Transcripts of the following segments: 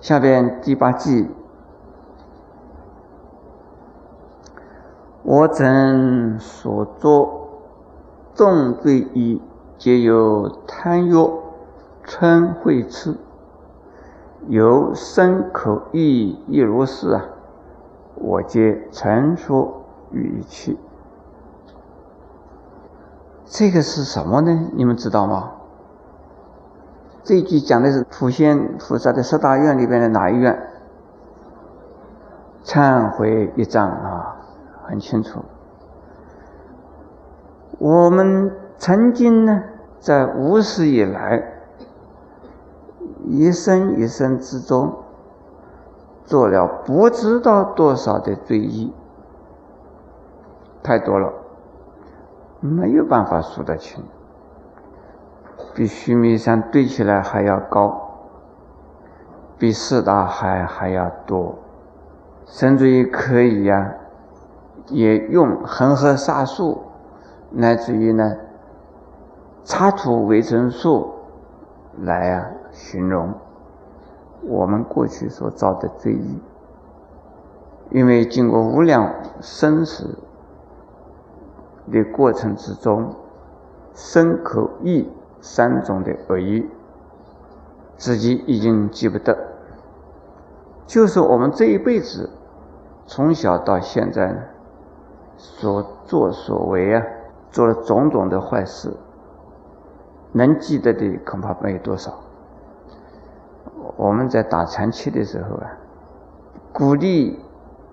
下边第八句，我曾所作众罪业，皆有贪欲、嗔恚痴，由身口意亦如是啊！我皆陈说语气。这个是什么呢？你们知道吗？这一句讲的是普贤菩萨的十大愿里边的哪一愿？忏悔一章啊，很清楚。我们曾经呢，在无始以来，一生一生之中，做了不知道多少的罪业，太多了。没有办法数得清，比须弥山堆起来还要高，比四大海还要多，甚至于可以呀，也用恒河沙数，乃至于呢，插土围城数来啊形容我们过去所造的罪业，因为经过无量生死。的过程之中，身口意三种的恶意，自己已经记不得。就是我们这一辈子，从小到现在呢，所作所为啊，做了种种的坏事，能记得的恐怕没有多少。我们在打禅期的时候啊，鼓励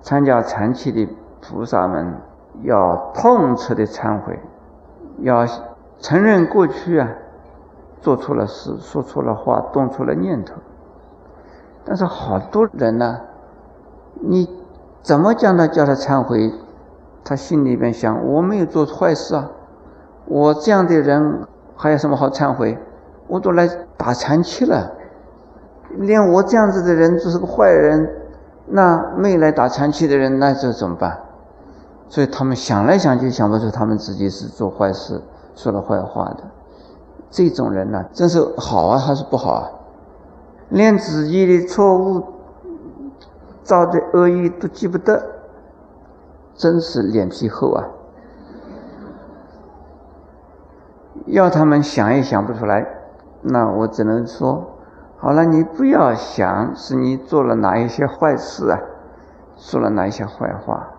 参加禅期的菩萨们。要痛彻的忏悔，要承认过去啊做错了事，说错了话，动错了念头。但是好多人呢，你怎么讲他叫他忏悔，他心里边想我没有做坏事啊，我这样的人还有什么好忏悔？我都来打禅期了，连我这样子的人就是个坏人，那没来打禅期的人，那这怎么办？所以他们想来想去想不出他们自己是做坏事、说了坏话的。这种人呢，真是好啊还是不好啊？连自己的错误、造的恶意都记不得，真是脸皮厚啊！要他们想也想不出来，那我只能说：好了，你不要想是你做了哪一些坏事啊，说了哪一些坏话。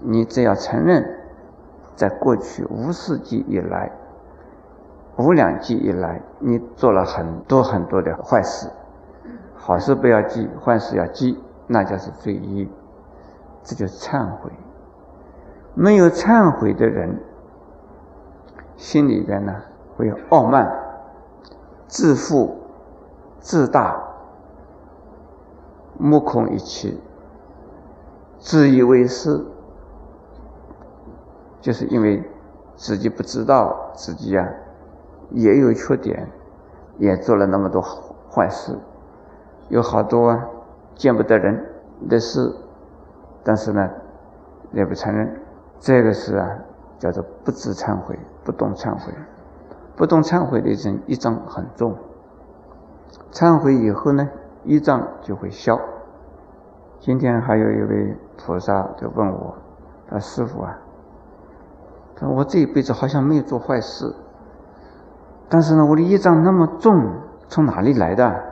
你只要承认，在过去无世纪以来、无量纪以来，你做了很多很多的坏事，好事不要记，坏事要记，那就是罪业，这就是忏悔。没有忏悔的人，心里边呢会有傲慢、自负、自大、目空一切、自以为是。就是因为自己不知道自己呀也有缺点，也做了那么多坏事，有好多见不得人的事，但是呢也不承认，这个是啊叫做不知忏悔，不懂忏悔，不懂忏悔的人一障很重，忏悔以后呢一障就会消。今天还有一位菩萨就问我，他师傅啊。他说我这一辈子好像没有做坏事，但是呢，我的业障那么重，从哪里来的？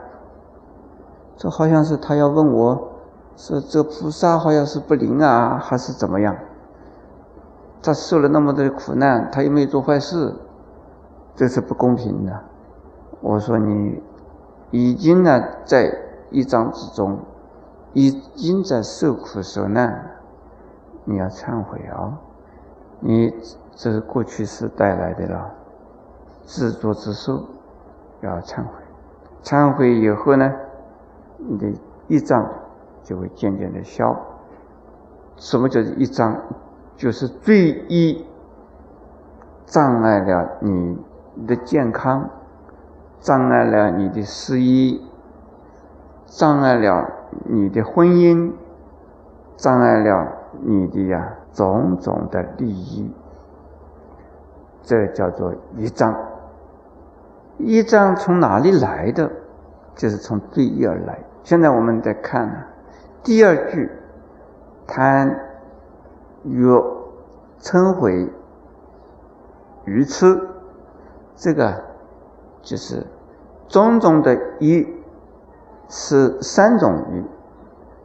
这好像是他要问我，说这菩萨好像是不灵啊，还是怎么样？他受了那么多的苦难，他又没有做坏事，这是不公平的。我说你已经呢在一章之中，已经在受苦受难，你要忏悔啊。你这是过去世带来的了，自作自受，要忏悔。忏悔以后呢，你的一障就会渐渐的消。什么叫一障？就是罪业障碍了你的健康，障碍了你的事业，障碍了你的婚姻，障碍了你的呀。种种的利益，这叫做一障。一障从哪里来的？就是从罪业而来，现在我们在看呢，第二句，贪欲嗔恚愚痴，这个就是种种的一，是三种欲：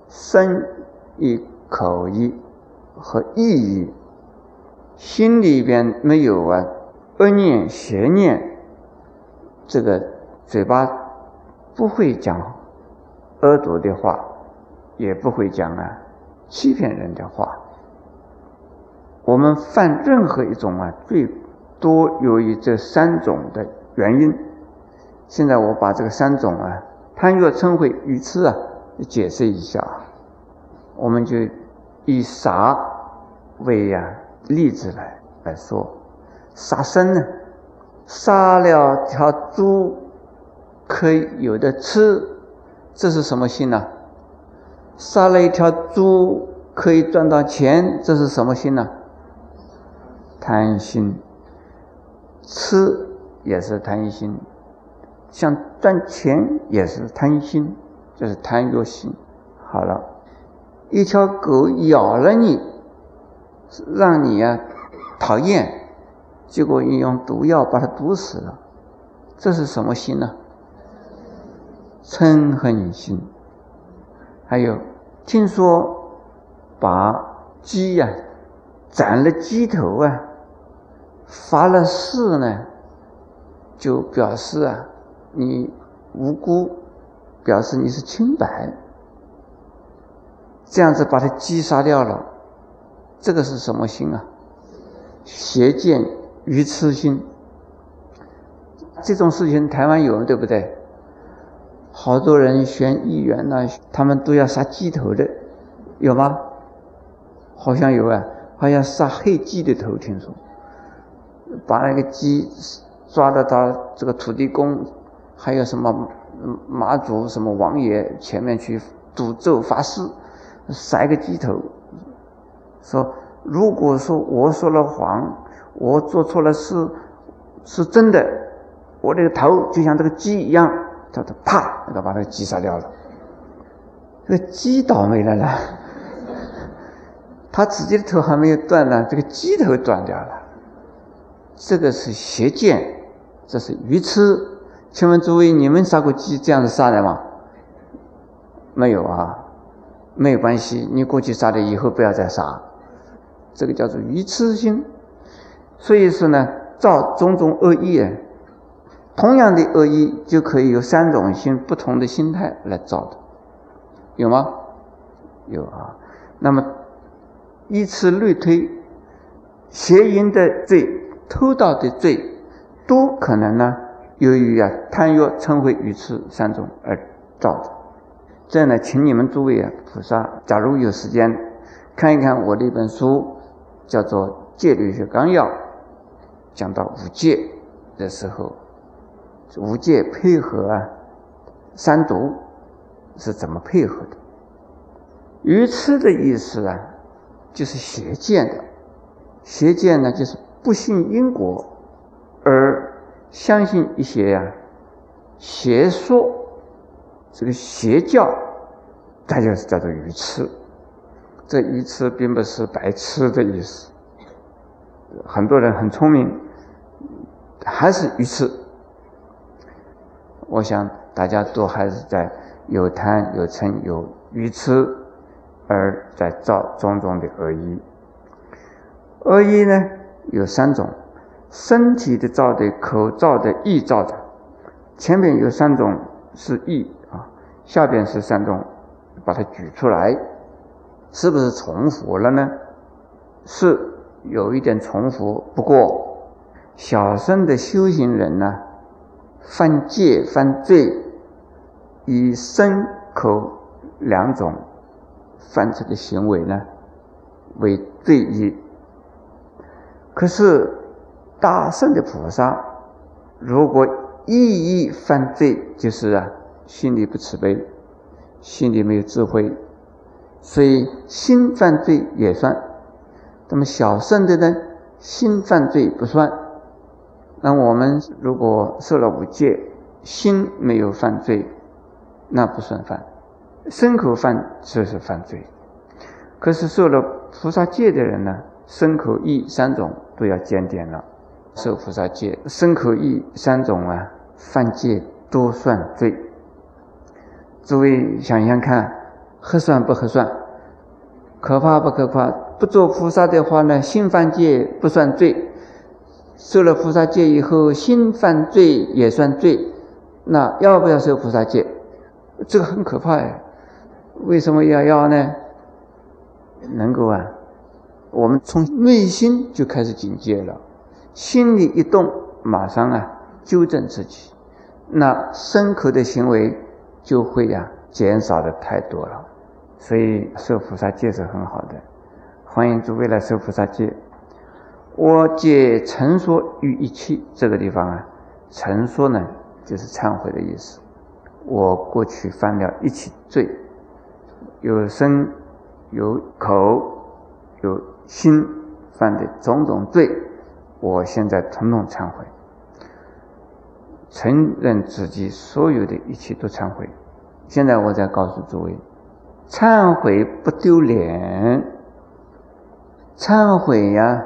身欲、口欲和意欲。心里边没有啊恶念、邪念，这个嘴巴不会讲。恶毒的话，也不会讲啊，欺骗人的话。我们犯任何一种啊，最多由于这三种的原因。现在我把这个三种啊，贪欲嗔恚愚痴啊，解释一下。我们就以杀为呀例子来来说，杀生呢，杀了条猪，可以有的吃。这是什么心呢？杀了一条猪可以赚到钱，这是什么心呢？贪心。吃也是贪心，想赚钱也是贪心，就是贪欲心。好了，一条狗咬了你，让你呀讨厌，结果你用毒药把它毒死了，这是什么心呢？嗔恨心，还有听说把鸡呀斩了鸡头啊，发了誓呢，就表示啊你无辜，表示你是清白，这样子把他鸡杀掉了，这个是什么心啊？邪见愚痴心。这种事情台湾有对不对？好多人选议员呢，他们都要杀鸡头的，有吗？好像有啊，好像杀黑鸡的头，听说，把那个鸡抓到他这个土地公，还有什么妈祖什么王爷前面去赌咒发誓，杀一个鸡头，说如果说我说了谎，我做错了事，是真的，我这个头就像这个鸡一样。他他啪，那个把那个鸡杀掉了。这个鸡倒霉了呢，他自己的头还没有断呢，这个鸡头断掉了。这个是邪见，这是愚痴。请问诸位，你们杀过鸡这样子杀的吗？没有啊，没有关系，你过去杀的，以后不要再杀。这个叫做愚痴心。所以说呢，造种种恶业。同样的恶意就可以有三种心不同的心态来造的，有吗？有啊。那么依次类推，邪淫的罪、偷盗的罪，都可能呢由于啊贪欲、嗔恚、愚痴三种而造的。这样呢，请你们诸位啊菩萨，假如有时间看一看我的一本书，叫做《戒律学纲要》，讲到五戒的时候。五戒配合啊，三毒是怎么配合的？愚痴的意思啊，就是邪见的。邪见呢，就是不信因果，而相信一些呀邪说，这个邪教，它就是叫做愚痴。这愚痴并不是白痴的意思。很多人很聪明，还是愚痴。我想大家都还是在有贪有嗔有愚痴，而在造种种的恶意。恶意呢有三种：身体的造的、口造的、意造的。前面有三种是意啊，下边是三种，把它举出来，是不是重复了呢？是有一点重复，不过小圣的修行人呢？犯戒犯罪，以身口两种犯罪的行为呢，为罪业。可是大圣的菩萨，如果意义犯罪，就是啊，心里不慈悲，心里没有智慧，所以心犯罪也算。那么小圣的呢，心犯罪不算。那我们如果受了五戒，心没有犯罪，那不算犯。牲口犯就是犯罪，可是受了菩萨戒的人呢，牲口意三种都要检点了。受菩萨戒，牲口意三种啊，犯戒都算罪。诸位想想看，合算不合算？可怕不可怕？不做菩萨的话呢，心犯戒不算罪；受了菩萨戒以后，心犯罪也算罪。那要不要受菩萨戒？这个很可怕呀！为什么要要呢？能够啊，我们从内心就开始警戒了，心里一动，马上啊纠正自己，那牲口的行为就会呀减少的太多了。所以受菩萨戒是很好的，欢迎诸位来受菩萨戒。我戒陈说于一切这个地方啊，陈说呢就是忏悔的意思。我过去犯了一起罪，有身、有口、有心犯的种种罪，我现在统统忏悔，承认自己所有的一切都忏悔。现在我再告诉诸位，忏悔不丢脸，忏悔呀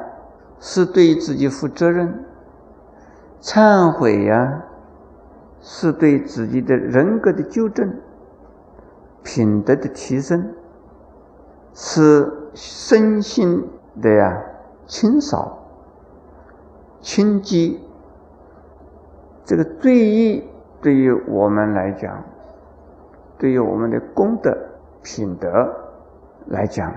是对自己负责任，忏悔呀。是对自己的人格的纠正、品德的提升，是身心的呀清扫、清洁。这个罪业对于我们来讲，对于我们的功德、品德来讲，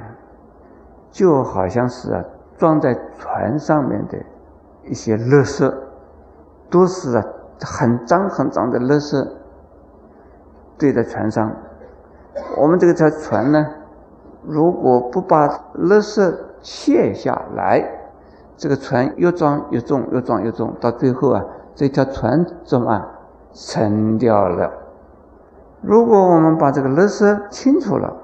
就好像是啊装在船上面的一些垃圾，都是啊。很脏很脏的垃圾堆在船上，我们这个条船呢，如果不把垃圾卸下来，这个船越装越重，越装越重，到最后啊，这条船怎么沉掉了？如果我们把这个垃圾清除了，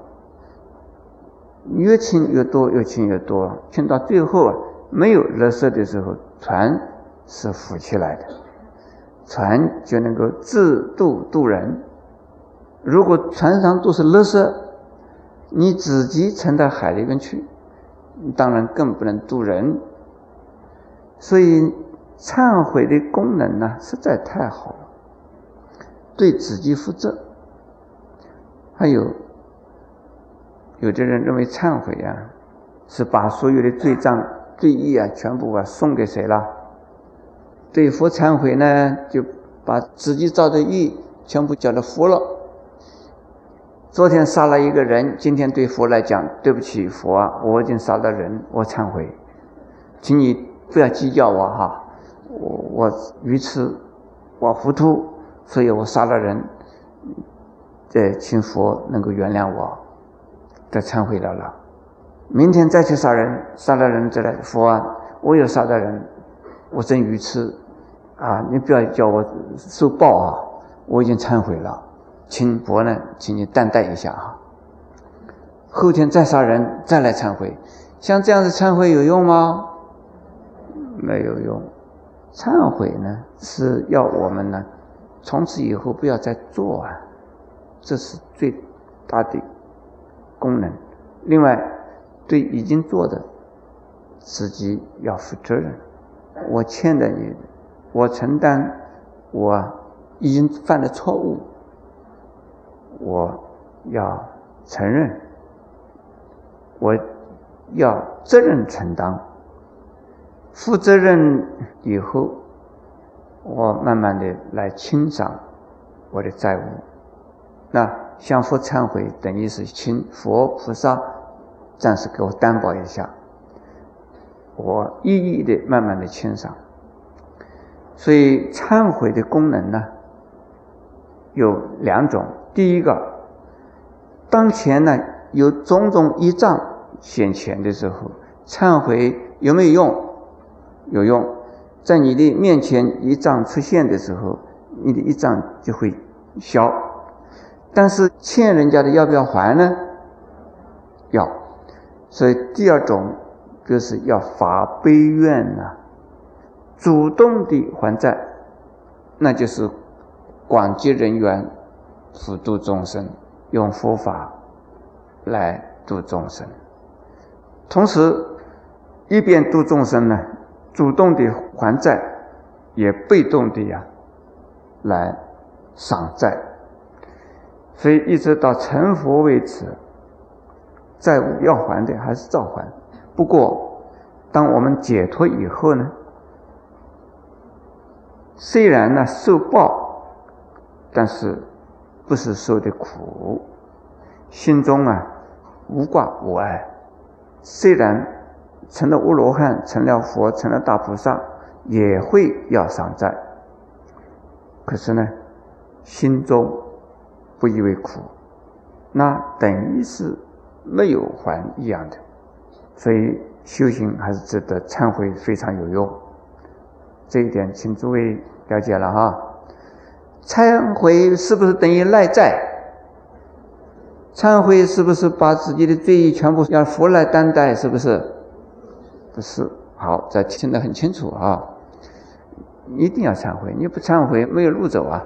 越清越多，越清越多，清到最后啊，没有垃圾的时候，船是浮起来的。船就能够自渡渡人。如果船上都是垃圾，你自己沉到海里面去，当然更不能渡人。所以忏悔的功能呢，实在太好了，对自己负责。还有，有的人认为忏悔啊，是把所有的罪障、罪业啊，全部啊送给谁了？对佛忏悔呢，就把自己造的业全部交了佛了。昨天杀了一个人，今天对佛来讲，对不起佛啊，我已经杀了人，我忏悔，请你不要计较我哈，我我愚痴，我糊涂，所以我杀了人，这请佛能够原谅我，再忏悔了了。明天再去杀人，杀了人再来佛啊，我有杀了人，我真愚痴。啊，你不要叫我受报啊！我已经忏悔了，请佛呢，请你担待一下啊。后天再杀人，再来忏悔，像这样子忏悔有用吗？没有用。忏悔呢，是要我们呢，从此以后不要再做啊，这是最大的功能。另外，对已经做的，自己要负责任。我欠的你。我承担，我已经犯了错误，我要承认，我要责任承担，负责任以后，我慢慢的来清偿我的债务。那向佛忏悔，等于是请佛菩萨暂时给我担保一下，我一一的慢慢的清上。所以忏悔的功能呢，有两种。第一个，当前呢有种种业障现前的时候，忏悔有没有用？有用。在你的面前一障出现的时候，你的业障就会消。但是欠人家的要不要还呢？要。所以第二种就是要发悲愿呐。主动的还债，那就是广结人缘，普度众生。用佛法来度众生，同时一边度众生呢，主动的还债，也被动的呀来赏债，所以一直到成佛为止，债务要还的还是照还。不过，当我们解脱以后呢，虽然呢受报，但是。不是受的苦，心中啊无挂无碍。虽然成了阿罗汉，成了佛，成了大菩萨，也会要偿债。可是呢，心中不以为苦，那等于是没有还一样的。所以修行还是值得忏悔，非常有用。这一点，请诸位了解了哈。忏悔是不是等于赖债？忏悔是不是把自己的罪业全部让佛来担待？是不是？不是。好，这听得很清楚啊！一定要忏悔，你不忏悔没有路走啊！